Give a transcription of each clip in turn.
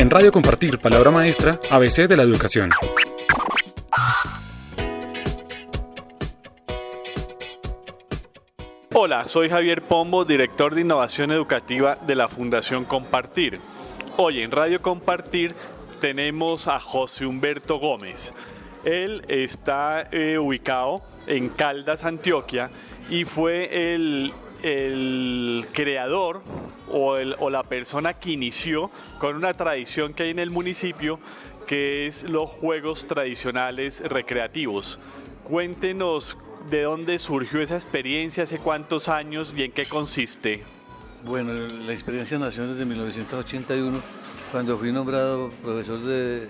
En Radio Compartir, palabra maestra, ABC de la educación. Hola, soy Javier Pombo, director de innovación educativa de la Fundación Compartir. Hoy en Radio Compartir tenemos a José Humberto Gómez. Él está eh, ubicado en Caldas, Antioquia, y fue el, creador o, o, la persona que inició con una tradición que hay en el municipio, que es los juegos tradicionales recreativos. Cuéntenos de dónde surgió esa experiencia, hace cuántos años y en qué consiste. Bueno, la experiencia nació desde 1981, cuando fui nombrado profesor de,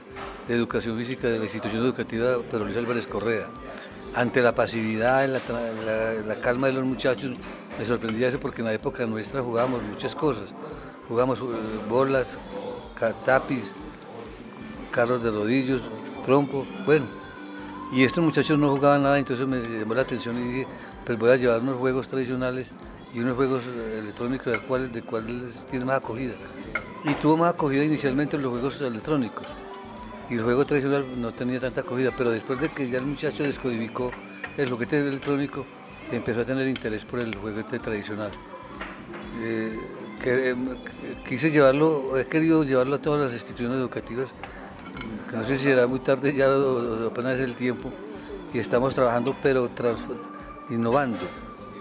Educación Física de la institución educativa Pedro Luis Álvarez Correa. Ante la pasividad, la, la, calma de los muchachos, me sorprendía eso porque en la época nuestra jugábamos muchas cosas. Jugamos eh, bolas, tapiz, carros de rodillos, trompo, bueno. Y estos muchachos no jugaban nada, entonces me llamó la atención y dije, pues voy a llevar unos juegos tradicionales y unos juegos eh, electrónicos de cuáles de cuáles tiene más acogida. Y tuvo más acogida inicialmente los juegos electrónicos. Y el juego tradicional no tenía tanta acogida, pero después de que ya el muchacho descodificó el juguete electrónico, empezó a tener interés por el juguete tradicional. Eh, em, quise llevarlo, he querido llevarlo a todas las instituciones educativas, que no sé si será muy tarde ya o, apenas es el tiempo, y estamos trabajando pero innovando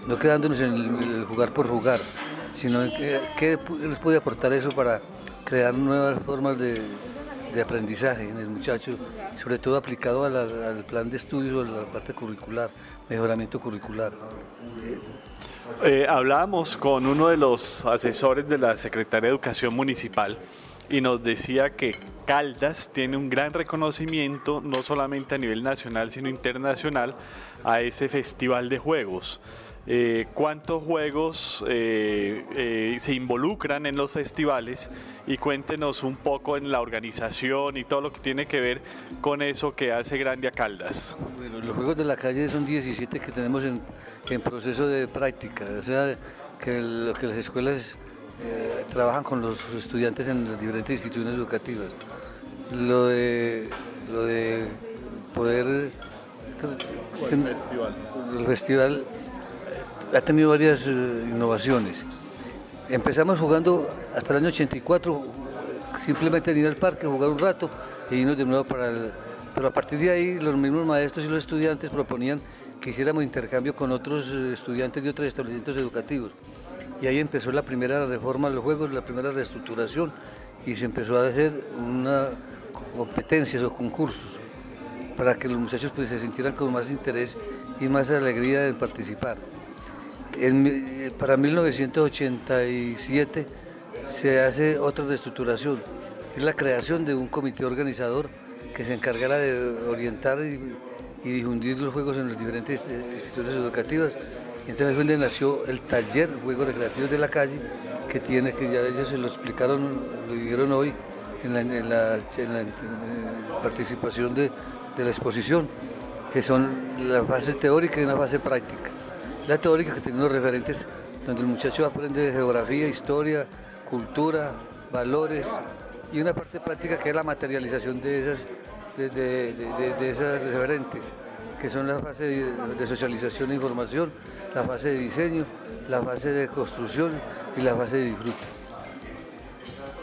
no quedándonos en el, jugar por jugar, sino en qué, les puede aportar eso para crear nuevas formas de, aprendizaje en el muchacho, sobre todo aplicado al plan de estudios, a la parte curricular, mejoramiento curricular. Eh, hablábamos con uno de los asesores de la Secretaría de Educación Municipal y nos decía que Caldas tiene un gran reconocimiento, no solamente a nivel nacional, sino internacional, a ese festival de juegos. Eh, cuántos juegos eh, eh, se involucran en los festivales y cuéntenos un poco en la organización y todo lo que tiene que ver con eso que hace Grande a Caldas. Bueno, los juegos de la calle son 17 que tenemos en, proceso de práctica, o sea, que, que las escuelas trabajan con los estudiantes en las diferentes instituciones educativas. Lo de, lo de poder... El festival. El festival ha tenido varias eh, innovaciones. Empezamos jugando hasta el año 84, simplemente ir al parque, jugar un rato y irnos de nuevo para el... Pero a partir de ahí los mismos maestros y los estudiantes proponían que hiciéramos intercambio con otros eh, estudiantes de otros establecimientos educativos. Y ahí empezó la primera reforma de los juegos, la primera reestructuración y se empezó a hacer una competencias o concursos para que los muchachos pues, se sintieran con más interés y más alegría en participar. Para 1987 se hace otra reestructuración, es la creación de un comité organizador que se encargará de orientar y, difundir los juegos en las diferentes eh, instituciones educativas. Entonces fue donde nació el taller Juegos Recreativos de la Calle, que tiene, que ya ellos se lo explicaron, lo dijeron hoy en la, participación de, de la exposición, que son la fase teórica y una fase práctica la teórica que tiene unos referentes donde el muchacho aprende geografía, historia, cultura, valores y una parte práctica que es la materialización de esas, de, esas referentes, que son la fase de, socialización e información, la fase de diseño, la fase de construcción y la fase de disfrute.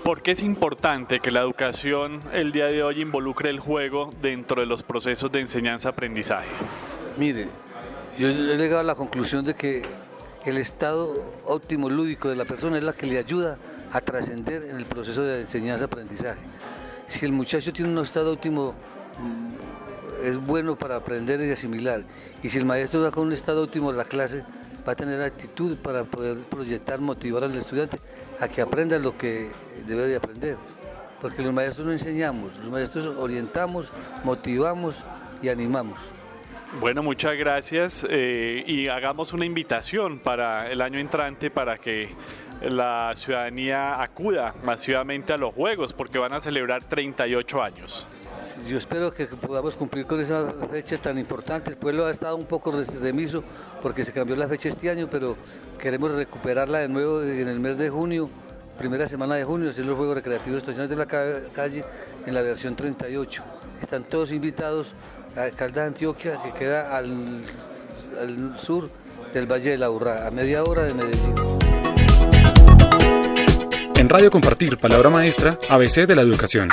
¿Por qué es importante que la educación el día de hoy involucre el juego dentro de los procesos de enseñanza-aprendizaje? Mire, yo he llegado a la conclusión de que el estado óptimo lúdico de la persona es la que le ayuda a trascender en el proceso de enseñanza-aprendizaje. Si el muchacho tiene un estado óptimo, mm, es bueno para aprender y asimilar. Y si el maestro da con un estado óptimo la clase, va a tener actitud para poder proyectar, motivar al estudiante a que aprenda lo que debe de aprender. Porque los maestros no enseñamos, los maestros orientamos, motivamos y animamos. Bueno, muchas gracias eh, y hagamos una invitación para el año entrante para que la ciudadanía acuda masivamente a los Juegos porque van a celebrar 38 años. Yo espero que podamos cumplir con esa fecha tan importante. El pueblo ha estado un poco remiso porque se cambió la fecha este año, pero queremos recuperarla de nuevo en el mes de junio primera semana de junio, hacer los Juegos Recreativos Estacionales de la Calle en la versión 38. Están todos invitados a Caldas Antioquia, que queda al, al sur del Valle de la Urra, a media hora de Medellín. En Radio Compartir, palabra maestra, ABC de la educación.